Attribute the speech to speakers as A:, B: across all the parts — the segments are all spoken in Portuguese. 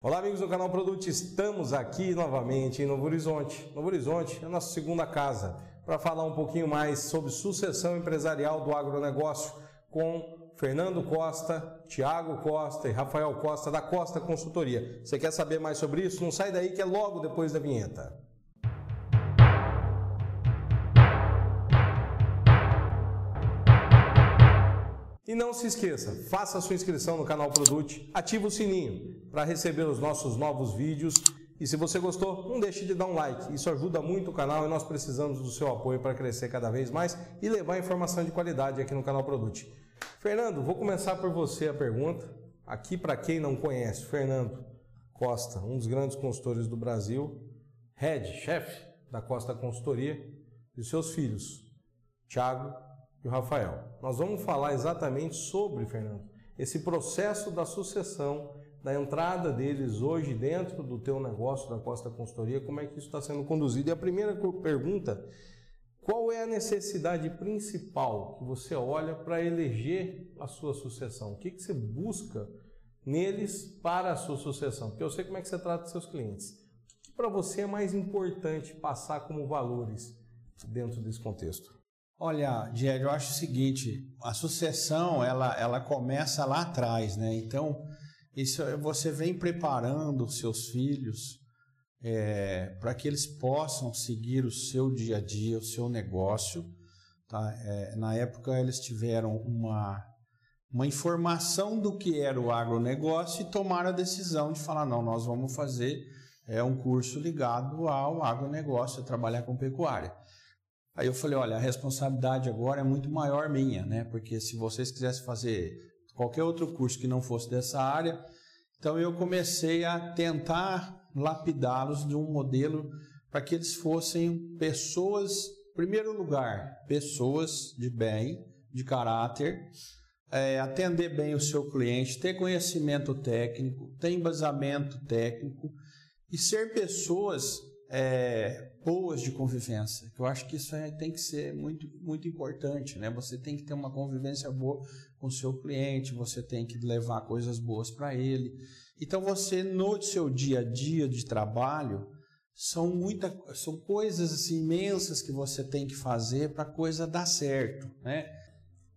A: Olá, amigos do canal Produto, estamos aqui novamente em Novo Horizonte. Novo Horizonte é a nossa segunda casa para falar um pouquinho mais sobre sucessão empresarial do agronegócio com Fernando Costa, Tiago Costa e Rafael Costa da Costa Consultoria. Você quer saber mais sobre isso? Não sai daí que é logo depois da vinheta. E não se esqueça, faça sua inscrição no canal Produte, ative o sininho para receber os nossos novos vídeos. E se você gostou, não deixe de dar um like. Isso ajuda muito o canal e nós precisamos do seu apoio para crescer cada vez mais e levar informação de qualidade aqui no canal Produte. Fernando, vou começar por você a pergunta. Aqui para quem não conhece, Fernando Costa, um dos grandes consultores do Brasil, head, chefe da Costa Consultoria, e seus filhos, Thiago e o Rafael. Nós vamos falar exatamente sobre, Fernando, esse processo da sucessão, da entrada deles hoje dentro do teu negócio da Costa Consultoria, como é que isso está sendo conduzido. E a primeira pergunta, qual é a necessidade principal que você olha para eleger a sua sucessão? O que, que você busca neles para a sua sucessão? Porque eu sei como é que você trata seus clientes. O que para você é mais importante passar como valores dentro desse contexto?
B: Olha, Diego, eu acho o seguinte, a sucessão ela, ela começa lá atrás, né? Então, isso você vem preparando os seus filhos é, para que eles possam seguir o seu dia a dia, o seu negócio. Tá? É, na época eles tiveram uma, uma informação do que era o agronegócio e tomaram a decisão de falar, não, nós vamos fazer é, um curso ligado ao agronegócio, trabalhar com pecuária. Aí eu falei, olha, a responsabilidade agora é muito maior minha, né? Porque se vocês quisessem fazer qualquer outro curso que não fosse dessa área, então eu comecei a tentar lapidá-los de um modelo para que eles fossem pessoas, em primeiro lugar, pessoas de bem, de caráter, é, atender bem o seu cliente, ter conhecimento técnico, ter embasamento técnico e ser pessoas é, boas de convivência. Eu acho que isso tem que ser muito, muito importante, né? Você tem que ter uma convivência boa com o seu cliente, você tem que levar coisas boas para ele. Então você no seu dia a dia de trabalho são muita, são coisas assim, imensas que você tem que fazer para a coisa dar certo, né?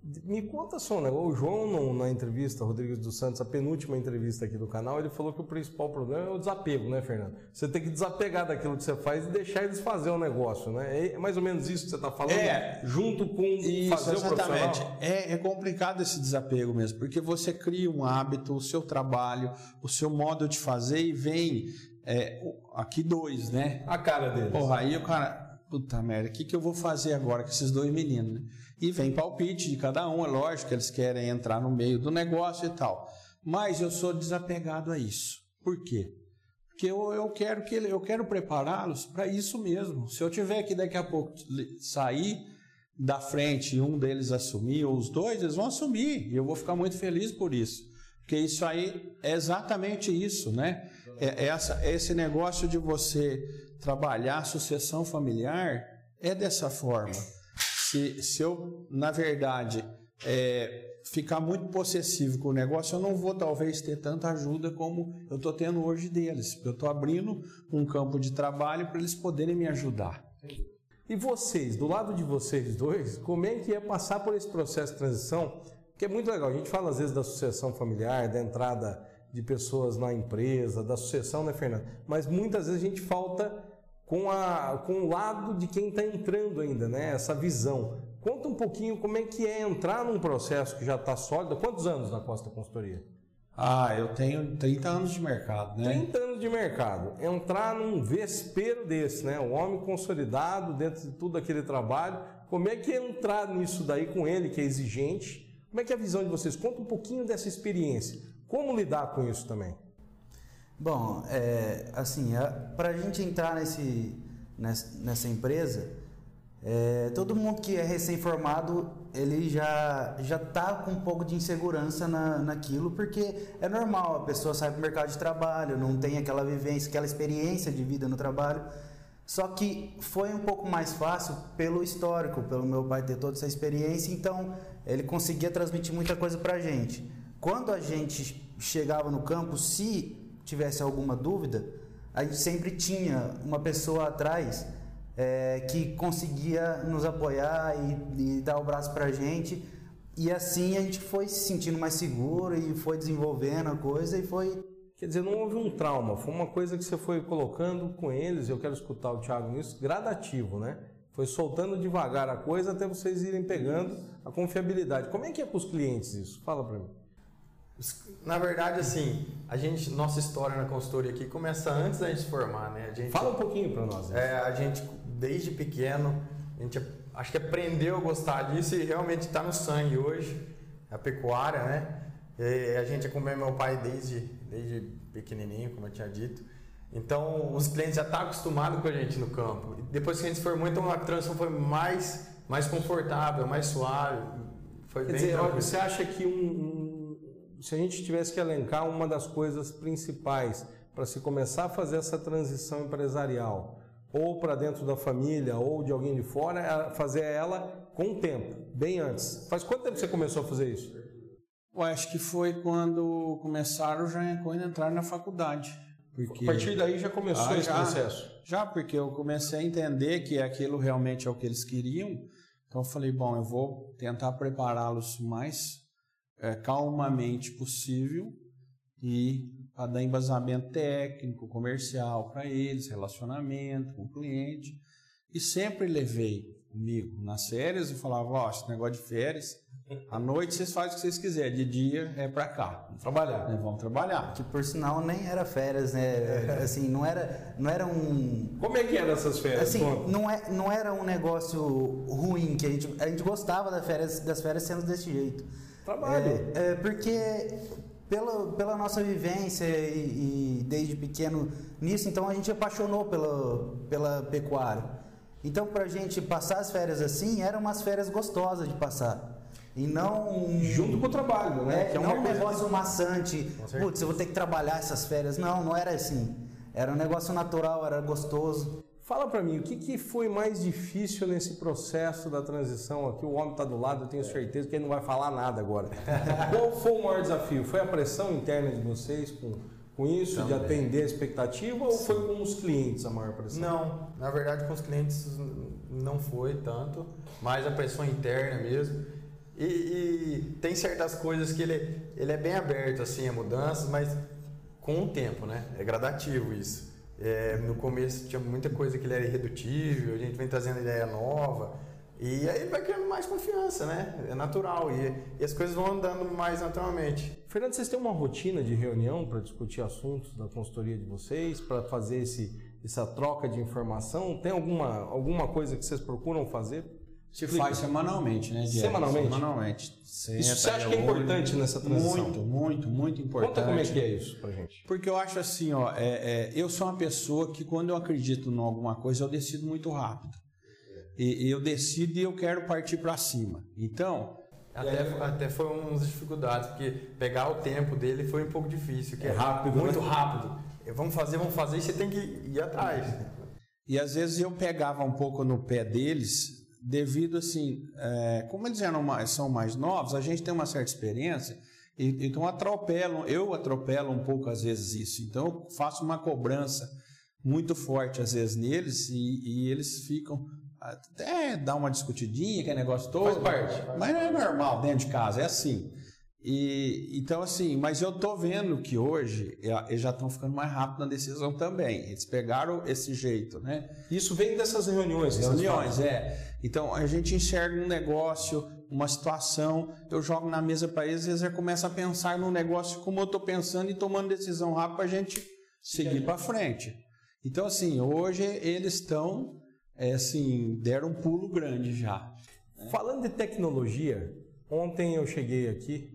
A: Me conta só, né? O João, na entrevista, Rodrigues dos Santos, a penúltima entrevista aqui do canal, ele falou que o principal problema é o desapego, né, Fernando? Você tem que desapegar daquilo que você faz e deixar eles fazer o negócio, né? É mais ou menos isso que você está falando, é, junto com isso, fazer
B: exatamente. o profissional. É, é complicado esse desapego mesmo, porque você cria um hábito, o seu trabalho, o seu modo de fazer e vem é, aqui dois, né?
A: A cara deles.
B: Porra, aí o cara, puta merda, o que, que eu vou fazer agora com esses dois meninos, né? E vem palpite de cada um, é lógico que eles querem entrar no meio do negócio e tal. Mas eu sou desapegado a isso. Por quê? Porque eu, eu quero que eu quero prepará-los para isso mesmo. Se eu tiver que daqui a pouco sair da frente e um deles assumir, ou os dois, eles vão assumir. E eu vou ficar muito feliz por isso. Porque isso aí é exatamente isso, né? É, é essa, é esse negócio de você trabalhar a sucessão familiar é dessa forma. Se, se eu, na verdade, é, ficar muito possessivo com o negócio, eu não vou talvez ter tanta ajuda como eu estou tendo hoje deles. Eu estou abrindo um campo de trabalho para eles poderem me ajudar.
A: E vocês, do lado de vocês dois, como é que é passar por esse processo de transição? Que é muito legal. A gente fala às vezes da sucessão familiar, da entrada de pessoas na empresa, da sucessão, né, Fernando? Mas muitas vezes a gente falta com, a, com o lado de quem está entrando ainda, né? Essa visão. Conta um pouquinho como é que é entrar num processo que já está sólido. Quantos anos na Costa Consultoria?
B: Ah, eu tenho 30 anos de mercado, né?
A: 30 anos de mercado. Entrar num vespeiro desse, né? Um homem consolidado dentro de tudo aquele trabalho. Como é que é entrar nisso daí com ele, que é exigente? Como é que é a visão de vocês? Conta um pouquinho dessa experiência. Como lidar com isso também?
C: Bom, é, assim, para a gente entrar nesse, nessa, nessa empresa, é, todo mundo que é recém-formado, ele já já tá com um pouco de insegurança na, naquilo, porque é normal, a pessoa sai para o mercado de trabalho, não tem aquela vivência, aquela experiência de vida no trabalho. Só que foi um pouco mais fácil pelo histórico, pelo meu pai ter toda essa experiência, então ele conseguia transmitir muita coisa para a gente. Quando a gente chegava no campo, se tivesse alguma dúvida, a gente sempre tinha uma pessoa atrás é, que conseguia nos apoiar e, e dar o braço para a gente. E assim a gente foi se sentindo mais seguro e foi desenvolvendo a coisa e foi.
A: Quer dizer, não houve um trauma, foi uma coisa que você foi colocando com eles, eu quero escutar o Thiago nisso, gradativo, né? Foi soltando devagar a coisa até vocês irem pegando a confiabilidade. Como é que é com os clientes isso? Fala para mim.
D: Na verdade, assim, a gente, nossa história na consultoria aqui começa antes da gente se formar, né? A gente,
A: Fala um pouquinho para nós.
D: É, a gente, desde pequeno, a gente acho que aprendeu a gostar disso e realmente está no sangue hoje, a pecuária, né? E a gente acompanha meu pai desde, desde pequenininho, como eu tinha dito. Então, os clientes já estão tá acostumados com a gente no campo. Depois que a gente se formou, então a transição foi mais, mais confortável, mais suave. Foi
A: Quer
D: bem
A: dizer, você acha que um, um, se a gente tivesse que elencar uma das coisas principais para se começar a fazer essa transição empresarial, ou para dentro da família, ou de alguém de fora, é fazer ela com o tempo, bem antes. Faz quanto tempo você começou a fazer isso?
B: Eu acho que foi quando começaram já quando entraram na faculdade.
A: Porque... A partir daí já começou ah, esse já, processo?
B: Já, porque eu comecei a entender que aquilo realmente é o que eles queriam. Então eu falei, bom, eu vou tentar prepará-los mais é, calmamente possível e para dar embasamento técnico, comercial para eles, relacionamento com o cliente. E sempre levei comigo nas férias e falava, ó, oh, esse negócio de férias à noite vocês fazem o que vocês quiserem, de dia é para cá. Vamos trabalhar. Né? Vamos trabalhar.
C: Que por sinal nem era férias, né? Assim, não era, não era um.
A: Como é que eram essas férias?
C: Assim, não, é, não era um negócio ruim, que a gente, a gente gostava das férias, das férias sendo desse jeito.
A: Trabalho.
C: É, é porque pela, pela nossa vivência e, e, desde pequeno nisso, então a gente apaixonou pela, pela pecuária. Então, para a gente passar as férias assim, eram umas férias gostosas de passar. E não.
A: Junto com o trabalho, né?
C: É, que é não um negócio que... maçante. Putz, eu vou ter que trabalhar essas férias. Não, não era assim. Era um negócio natural, era gostoso.
A: Fala para mim, o que, que foi mais difícil nesse processo da transição aqui? O homem está do lado, eu tenho certeza que ele não vai falar nada agora. Qual foi o maior desafio? Foi a pressão interna de vocês com, com isso, Também. de atender a expectativa, ou foi com os clientes a maior pressão?
D: Não, na verdade com os clientes não foi tanto, mas a pressão interna mesmo. E, e, tem certas coisas que ele, ele é bem aberto assim a mudanças, mas com o tempo, né? É gradativo isso. É, no começo tinha muita coisa que ele era irredutível, a gente vem trazendo ideia nova. E aí vai criando mais confiança, né? É natural. E, e, as coisas vão andando mais naturalmente.
A: Fernando, vocês têm uma rotina de reunião para discutir assuntos da consultoria de vocês, para fazer esse, essa troca de informação? Tem alguma, alguma coisa que vocês procuram fazer?
B: Se faz semanalmente, né?
A: Diário. Semanalmente?
B: Semanalmente.
A: isso você acha que é importante nessa transição?
B: Muito, muito, muito importante.
A: Conta como é que é isso pra gente.
B: Porque eu acho assim, ó, é, é, eu sou uma pessoa que quando eu acredito em alguma coisa, eu decido muito rápido. E, eu decido e eu quero partir para cima. Então...
D: Até, até foi uma das dificuldades, porque pegar o tempo dele foi um pouco difícil. Que é,
A: é rápido,
D: Muito
A: né?
D: rápido. Vamos fazer, vamos fazer e você tem que ir atrás.
B: E às vezes eu pegava um pouco no pé deles devido assim, é, como eles eram mais, são mais novos, a gente tem uma certa experiência, e, então atropelam, eu atropelo um pouco às vezes isso, então eu faço uma cobrança muito forte às vezes neles e, e eles ficam até dá uma discutidinha, que é negócio todo,
A: Faz parte.
B: mas não é normal dentro de casa, é assim. E, então, assim, mas eu tô vendo que hoje eles já estão ficando mais rápido na decisão também. Eles pegaram esse jeito, né?
A: Isso vem dessas reuniões.
B: Reuniões, é. Então, a gente enxerga um negócio, uma situação, eu jogo na mesa para eles, eles já começam a pensar no negócio como eu estou pensando e tomando decisão rápida para a gente seguir para frente. Então, assim, hoje eles estão, é, assim, deram um pulo grande já.
A: Né? Falando de tecnologia, ontem eu cheguei aqui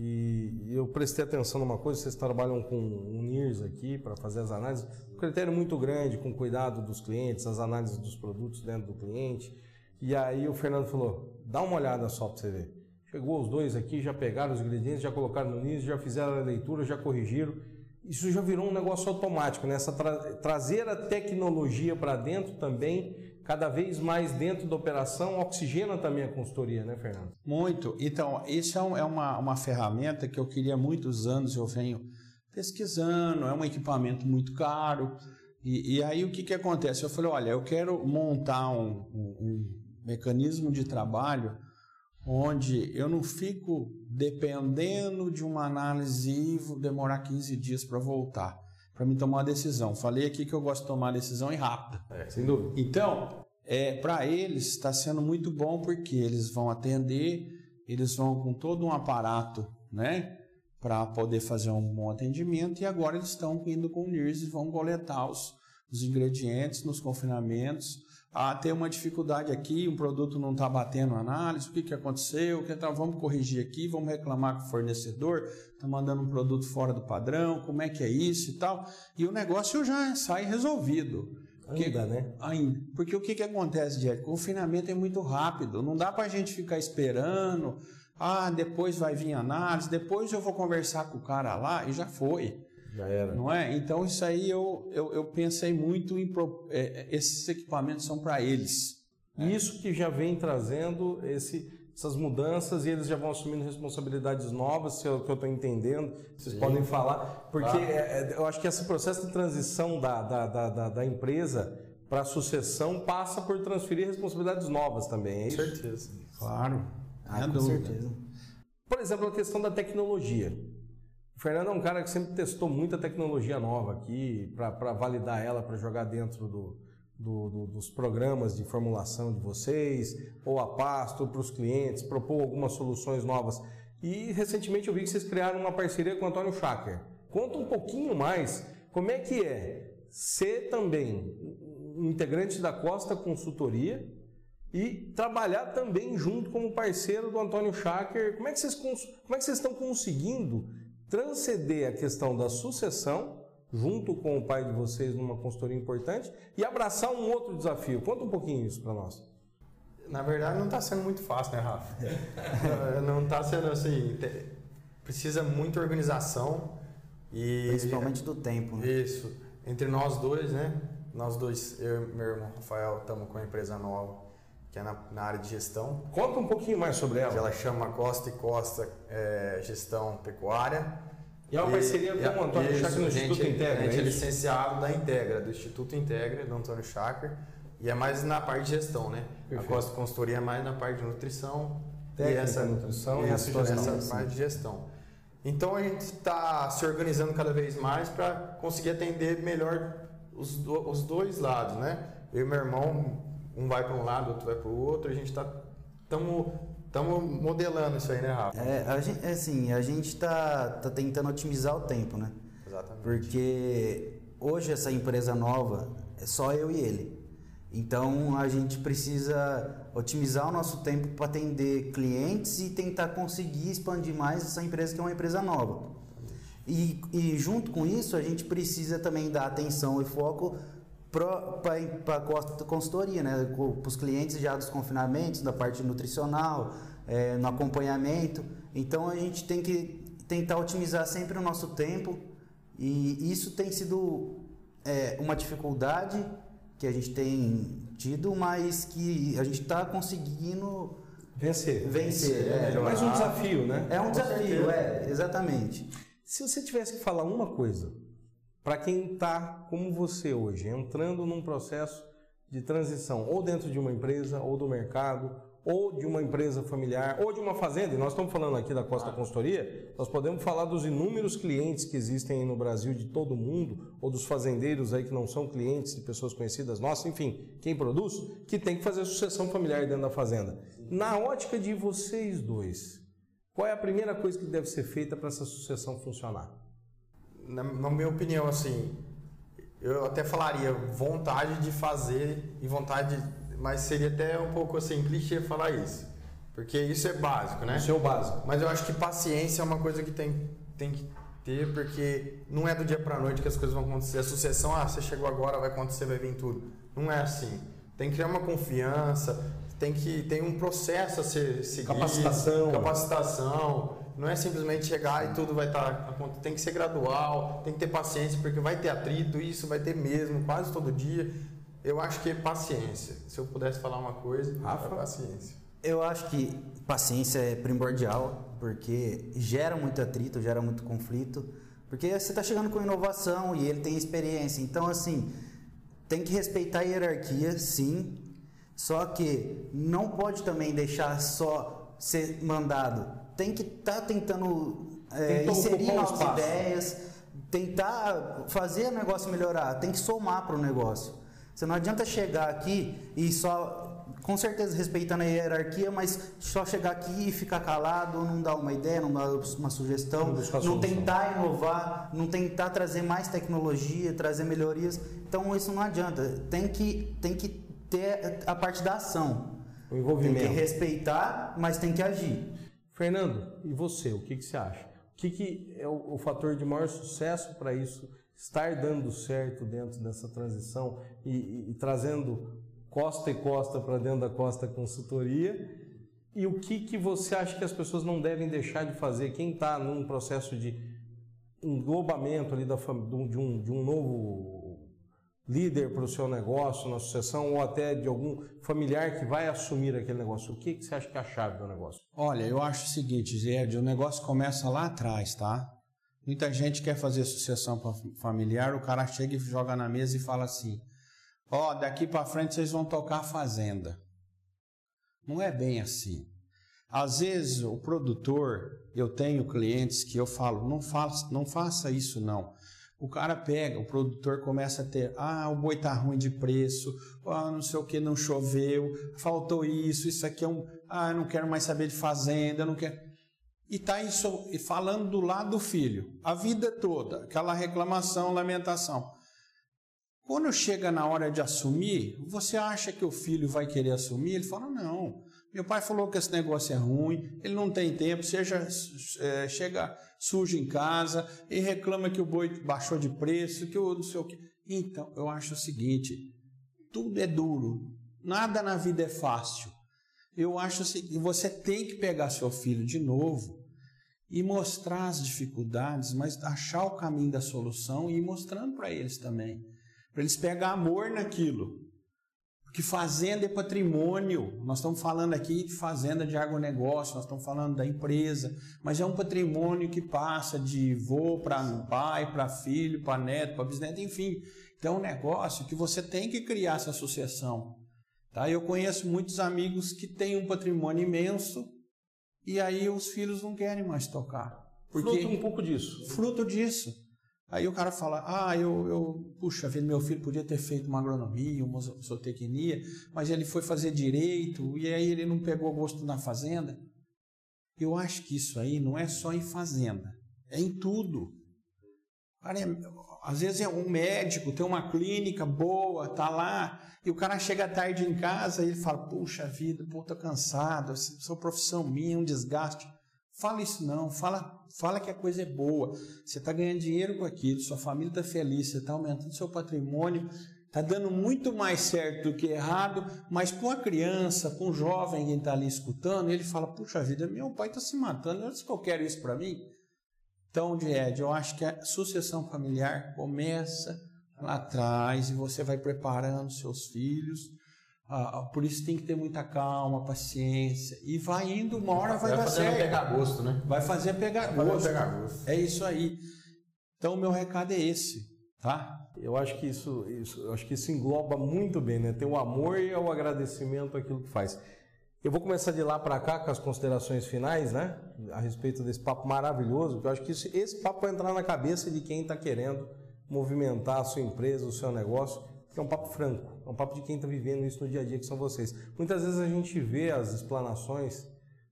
A: e eu prestei atenção numa coisa, vocês trabalham com o NIRS aqui para fazer as análises, um critério muito grande com cuidado dos clientes, as análises dos produtos dentro do cliente. E aí o Fernando falou: dá uma olhada só para você ver. Chegou os dois aqui, já pegaram os ingredientes, já colocaram no NIRS, já fizeram a leitura, já corrigiram. Isso já virou um negócio automático, né? Essa tra trazer a tecnologia para dentro também cada vez mais dentro da operação oxigena também a consultoria, né, Fernando?
B: Muito. Então, isso é, é uma, uma ferramenta que eu queria há muitos anos, eu venho pesquisando, é um equipamento muito caro. E, e aí o que, que acontece? Eu falei, olha, eu quero montar um, um, um mecanismo de trabalho onde eu não fico dependendo de uma análise e vou demorar 15 dias para voltar, para me tomar uma decisão. Falei aqui que eu gosto de tomar decisão e rápida.
A: É, sem dúvida.
B: Então, é, para eles está sendo muito bom porque eles vão atender, eles vão com todo um aparato, né? Para poder fazer um bom atendimento e agora eles estão indo com o NIRS e vão coletar os, os ingredientes nos confinamentos ah, tem uma dificuldade aqui, um produto não está batendo análise, o que, que aconteceu? Que tá, vamos corrigir aqui, vamos reclamar com o fornecedor, está mandando um produto fora do padrão, como é que é isso e tal. E o negócio já sai resolvido.
A: Ainda, né?
B: Ainda. Porque o que, que acontece, Diego? O confinamento é muito rápido, não dá para a gente ficar esperando. Ah, depois vai vir análise, depois eu vou conversar com o cara lá e já foi.
A: Já era.
B: Não é? Então, isso aí eu, eu, eu pensei muito em. É, é, esses equipamentos são para eles.
A: Isso que já vem trazendo esse, essas mudanças e eles já vão assumindo responsabilidades novas, se é o que eu estou entendendo, vocês Sim. podem falar, porque ah. é, eu acho que esse processo de transição da, da, da, da empresa para a sucessão passa por transferir responsabilidades novas também, é isso?
D: Com certeza.
B: Claro.
C: Ah, com dúvida. certeza.
A: Por exemplo, a questão da tecnologia. O Fernando é um cara que sempre testou muita tecnologia nova aqui para validar ela, para jogar dentro do, do, do, dos programas de formulação de vocês, ou a pasto, para os clientes, propor algumas soluções novas. E recentemente eu vi que vocês criaram uma parceria com o Antônio Schacker. Conta um pouquinho mais como é que é ser também um integrante da Costa Consultoria e trabalhar também junto como parceiro do Antônio Schacker. Como é que vocês, como é que vocês estão conseguindo transcender a questão da sucessão, junto com o pai de vocês numa consultoria importante, e abraçar um outro desafio. Conta um pouquinho isso para nós.
D: Na verdade, não está sendo muito fácil, né, Rafa? não está sendo assim. Precisa muita organização e.
C: Principalmente do tempo, né?
D: Isso. Entre nós dois, né? Nós dois, eu e meu irmão Rafael, estamos com a empresa nova que é na, na, área de gestão.
A: Conta um pouquinho mais sobre ela.
D: Ela chama Costa e Costa é, Gestão Pecuária.
A: E é uma parceria com o Antônio Chakra no Instituto Integra.
D: A gente é, é licenciado da Integra, do Instituto Integra, do Antônio Chakra. E é mais na parte de gestão, né? Perfeito. A Costa Consultoria é mais na parte de nutrição.
A: Técnica, e essa nutrição e essa,
D: gestão, essa parte de gestão. Então a gente está se organizando cada vez mais para conseguir atender melhor os, do, os dois lados, né? Eu e meu irmão um vai para um lado, outro vai para o outro, a gente está estamos modelando isso aí, né, Rafa?
C: É, a gente, é assim, a gente está tá tentando otimizar o tempo, né?
D: Exatamente.
C: Porque hoje essa empresa nova é só eu e ele. Então a gente precisa otimizar o nosso tempo para atender clientes e tentar conseguir expandir mais essa empresa que é uma empresa nova. E, e junto com isso a gente precisa também dar atenção e foco para a consultoria, né? para os clientes já dos confinamentos, da parte nutricional, é, no acompanhamento. Então a gente tem que tentar otimizar sempre o nosso tempo e isso tem sido é, uma dificuldade que a gente tem tido, mas que a gente está conseguindo
A: vencer.
C: Vencer, é,
A: é mais um desafio, né?
C: É um desafio, é, exatamente.
A: Se você tivesse que falar uma coisa para quem está como você hoje, entrando num processo de transição, ou dentro de uma empresa, ou do mercado, ou de uma empresa familiar, ou de uma fazenda, e nós estamos falando aqui da Costa Consultoria, nós podemos falar dos inúmeros clientes que existem no Brasil de todo mundo, ou dos fazendeiros aí que não são clientes de pessoas conhecidas nossas, enfim, quem produz, que tem que fazer sucessão familiar dentro da fazenda. Na ótica de vocês dois, qual é a primeira coisa que deve ser feita para essa sucessão funcionar?
D: Na, na minha opinião, assim, eu até falaria vontade de fazer e vontade, mas seria até um pouco assim clichê falar isso, porque isso é básico, né?
A: Isso é o básico.
D: Mas eu acho que paciência é uma coisa que tem, tem que ter, porque não é do dia para noite que as coisas vão acontecer. A sucessão, ah, você chegou agora, vai acontecer, vai vir tudo. Não é assim. Tem que criar uma confiança, tem que tem um processo a ser seguido,
A: capacitação,
D: capacitação não é simplesmente chegar e tudo vai estar. Tá, tem que ser gradual, tem que ter paciência, porque vai ter atrito, isso vai ter mesmo, quase todo dia. Eu acho que é paciência. Se eu pudesse falar uma coisa, Rafa? é paciência.
C: Eu acho que paciência é primordial, porque gera muito atrito, gera muito conflito, Porque você está chegando com inovação e ele tem experiência. Então, assim, tem que respeitar a hierarquia, sim. Só que não pode também deixar só ser mandado. Tem que estar tá tentando é, inserir novas ideias, tentar fazer o negócio melhorar. Tem que somar para o negócio. Você não adianta chegar aqui e só com certeza respeitando a hierarquia, mas só chegar aqui e ficar calado, não dar uma ideia, não dar uma sugestão, não, não tentar inovar, não tentar trazer mais tecnologia, trazer melhorias. Então isso não adianta. Tem que, tem que ter a parte da ação.
A: O envolvimento.
C: Tem que respeitar, mas tem que agir.
A: Fernando, e você, o que, que você acha? O que, que é o, o fator de maior sucesso para isso estar dando certo dentro dessa transição e, e, e trazendo costa e costa para dentro da Costa Consultoria. E o que, que você acha que as pessoas não devem deixar de fazer? Quem está num processo de englobamento ali da, de, um, de um novo líder para o seu negócio, na sucessão, ou até de algum familiar que vai assumir aquele negócio, o que, que você acha que é a chave do negócio?
B: Olha, eu acho o seguinte, Zed, o negócio começa lá atrás, tá? Muita gente quer fazer sucessão familiar, o cara chega e joga na mesa e fala assim: Ó, oh, daqui para frente vocês vão tocar fazenda. Não é bem assim. Às vezes o produtor, eu tenho clientes que eu falo, não faça, não faça isso não. O cara pega, o produtor começa a ter, ah, o boi tá ruim de preço, ah, não sei o que, não choveu, faltou isso, isso aqui é um, ah, não quero mais saber de fazenda, não quero. E tá isso falando do lado do filho, a vida toda, aquela reclamação, lamentação. Quando chega na hora de assumir, você acha que o filho vai querer assumir? Ele fala: não. Meu pai falou que esse negócio é ruim, ele não tem tempo, seja, é, chega sujo em casa e reclama que o boi baixou de preço, que o não sei o que. Então, eu acho o seguinte: tudo é duro, nada na vida é fácil. Eu acho que você tem que pegar seu filho de novo e mostrar as dificuldades, mas achar o caminho da solução e ir mostrando para eles também para eles pegar amor naquilo. Porque fazenda é patrimônio. Nós estamos falando aqui de fazenda de agronegócio, nós estamos falando da empresa, mas é um patrimônio que passa de vô para pai, para filho, para neto, para bisneto, enfim. Então é um negócio que você tem que criar essa associação. Tá? Eu conheço muitos amigos que têm um patrimônio imenso e aí os filhos não querem mais tocar.
A: Porque fruto um pouco disso.
B: Fruto disso. Aí o cara fala, ah, eu, eu, puxa vida, meu filho podia ter feito uma agronomia, uma zootecnia, mas ele foi fazer direito e aí ele não pegou gosto na fazenda. Eu acho que isso aí não é só em fazenda, é em tudo. Cara, é, às vezes é um médico, tem uma clínica boa, tá lá, e o cara chega tarde em casa e ele fala, puxa vida, pô, tô cansado, sua profissão minha, um desgaste. Fala isso não, fala, fala que a coisa é boa. Você está ganhando dinheiro com aquilo, sua família está feliz, você está aumentando seu patrimônio, está dando muito mais certo do que errado, mas com a criança, com o jovem que está ali escutando, ele fala, puxa vida, meu pai está se matando, é que eu quero isso para mim? Então, Ed, eu acho que a sucessão familiar começa lá atrás e você vai preparando seus filhos ah, ah, por isso tem que ter muita calma, paciência. E vai indo, uma hora vai, vai dar certo.
D: pegar gosto, né?
B: Vai fazer pegar vai gosto. pegar gosto. É isso aí. Então o meu recado é esse, tá?
A: Eu acho que isso, isso, eu acho que isso engloba muito bem, né? Ter o amor e o agradecimento àquilo que faz. Eu vou começar de lá para cá com as considerações finais, né? A respeito desse papo maravilhoso, porque eu acho que isso, esse papo vai entrar na cabeça de quem está querendo movimentar a sua empresa, o seu negócio que é um papo franco, é um papo de quem está vivendo isso no dia a dia, que são vocês. Muitas vezes a gente vê as explanações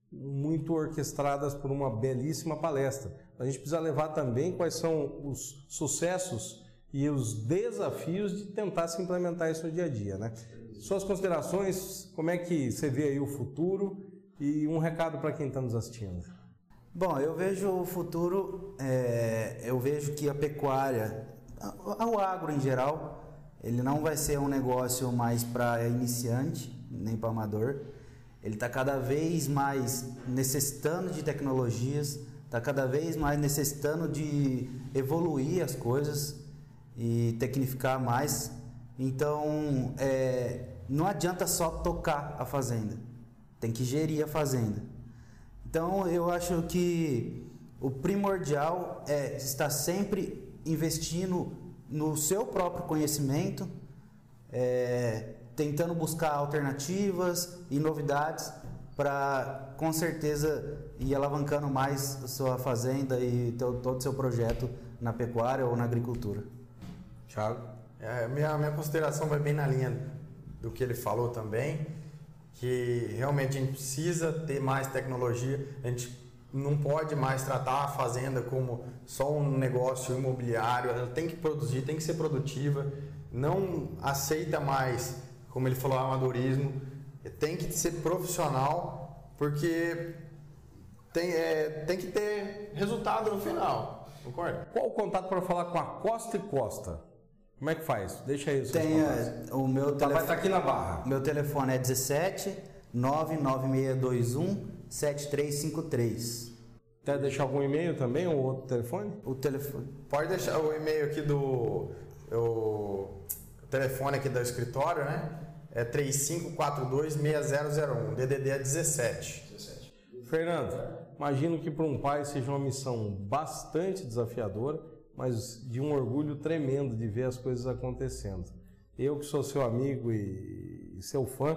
A: muito orquestradas por uma belíssima palestra. A gente precisa levar também quais são os sucessos e os desafios de tentar se implementar isso no dia a dia, né? Suas considerações, como é que você vê aí o futuro e um recado para quem está nos assistindo?
C: Bom, eu vejo o futuro, é, eu vejo que a pecuária, o agro em geral, ele não vai ser um negócio mais para iniciante, nem para amador. Ele está cada vez mais necessitando de tecnologias, está cada vez mais necessitando de evoluir as coisas e tecnificar mais. Então, é, não adianta só tocar a fazenda, tem que gerir a fazenda. Então, eu acho que o primordial é estar sempre investindo no seu próprio conhecimento, é, tentando buscar alternativas e novidades para com certeza ir alavancando mais a sua fazenda e todo o seu projeto na pecuária ou na agricultura.
D: Thiago? É, minha, minha consideração vai bem na linha do que ele falou também, que realmente a gente precisa ter mais tecnologia, a gente não pode mais tratar a fazenda como só um negócio imobiliário, ela tem que produzir, tem que ser produtiva, não aceita mais, como ele falou, amadorismo, tem que ser profissional, porque tem, é, tem que ter resultado no final, concorda?
A: Qual o contato para falar com a Costa e Costa? Como é que faz? Deixa aí
C: o Tem é, o meu
A: telefone. Vai estar aqui na barra.
C: Meu telefone é 17 99621 7353.
A: Quer deixar algum e-mail também ou outro telefone?
C: O telefone.
D: Pode deixar o e-mail aqui do. O, o telefone aqui do escritório, né? É 3542-6001. DDD é 17. 17.
A: Fernando, imagino que para um pai seja uma missão bastante desafiadora, mas de um orgulho tremendo de ver as coisas acontecendo. Eu que sou seu amigo e seu fã,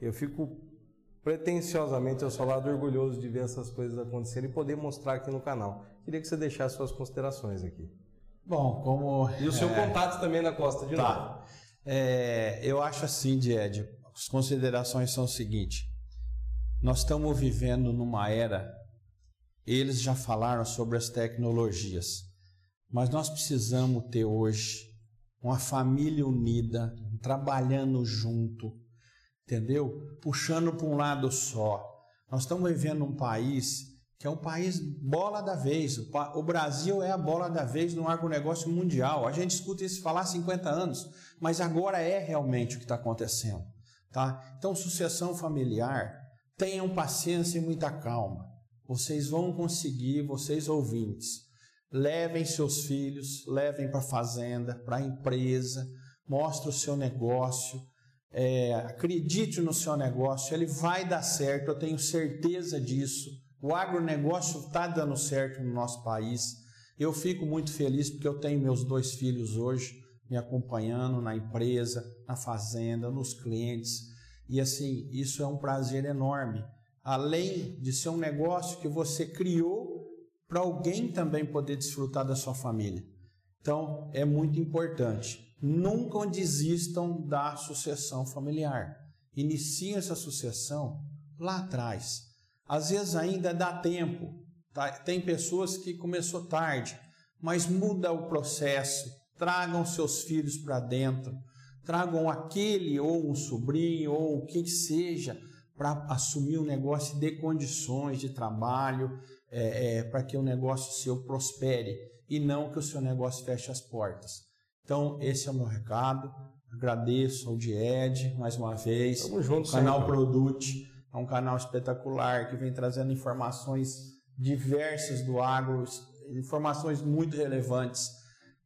A: eu fico pretensiosamente ao seu lado orgulhoso de ver essas coisas acontecerem e poder mostrar aqui no canal. Queria que você deixasse suas considerações aqui.
B: Bom, como.
A: E o seu é... contato também na Costa de tá. novo.
B: É, eu acho assim, Ed, as considerações são o seguinte: nós estamos vivendo numa era, eles já falaram sobre as tecnologias, mas nós precisamos ter hoje uma família unida, trabalhando junto, entendeu? Puxando para um lado só. Nós estamos vivendo um país que é um país bola da vez. O Brasil é a bola da vez no agronegócio mundial. A gente escuta isso falar há 50 anos, mas agora é realmente o que está acontecendo. Tá? Então, sucessão familiar, tenham paciência e muita calma. Vocês vão conseguir, vocês ouvintes. Levem seus filhos, levem para a fazenda, para a empresa, mostre o seu negócio, é, acredite no seu negócio, ele vai dar certo, eu tenho certeza disso. O agronegócio está dando certo no nosso país. Eu fico muito feliz porque eu tenho meus dois filhos hoje me acompanhando na empresa, na fazenda, nos clientes. E assim, isso é um prazer enorme. Além de ser um negócio que você criou para alguém também poder desfrutar da sua família. Então, é muito importante. Nunca desistam da sucessão familiar. Iniciem essa sucessão lá atrás. Às vezes ainda dá tempo. Tá? Tem pessoas que começou tarde, mas muda o processo. Tragam seus filhos para dentro. Tragam aquele ou um sobrinho ou o que seja para assumir o um negócio e dê condições de trabalho é, é, para que o negócio seu prospere e não que o seu negócio feche as portas. Então, esse é o meu recado. Agradeço ao Died mais uma vez.
A: Tamo junto,
B: canal sempre. Produte é um canal espetacular que vem trazendo informações diversas do agro, informações muito relevantes.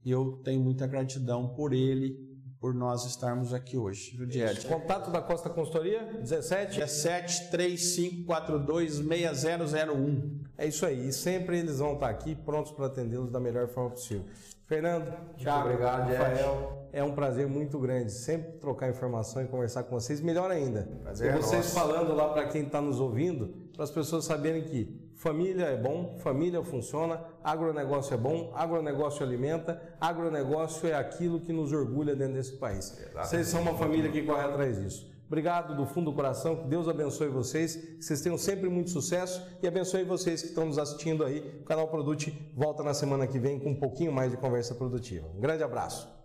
B: E eu tenho muita gratidão por ele, por nós estarmos aqui hoje.
A: Judiete. Contato da Costa Consultoria, 17?
B: 17 3542 6001.
A: É isso aí. E sempre eles vão estar aqui prontos para atendê-los da melhor forma possível. Fernando, Thiago, obrigado, Rafael, é um prazer muito grande sempre trocar informação e conversar com vocês. Melhor ainda, prazer é vocês nosso. falando lá para quem está nos ouvindo, para as pessoas saberem que família é bom, família funciona, agronegócio é bom, agronegócio alimenta, agronegócio é aquilo que nos orgulha dentro desse país. Exatamente. Vocês são uma família que corre atrás disso. Obrigado do fundo do coração, que Deus abençoe vocês, que vocês tenham sempre muito sucesso e abençoe vocês que estão nos assistindo aí. O canal Produte volta na semana que vem com um pouquinho mais de conversa produtiva. Um grande abraço.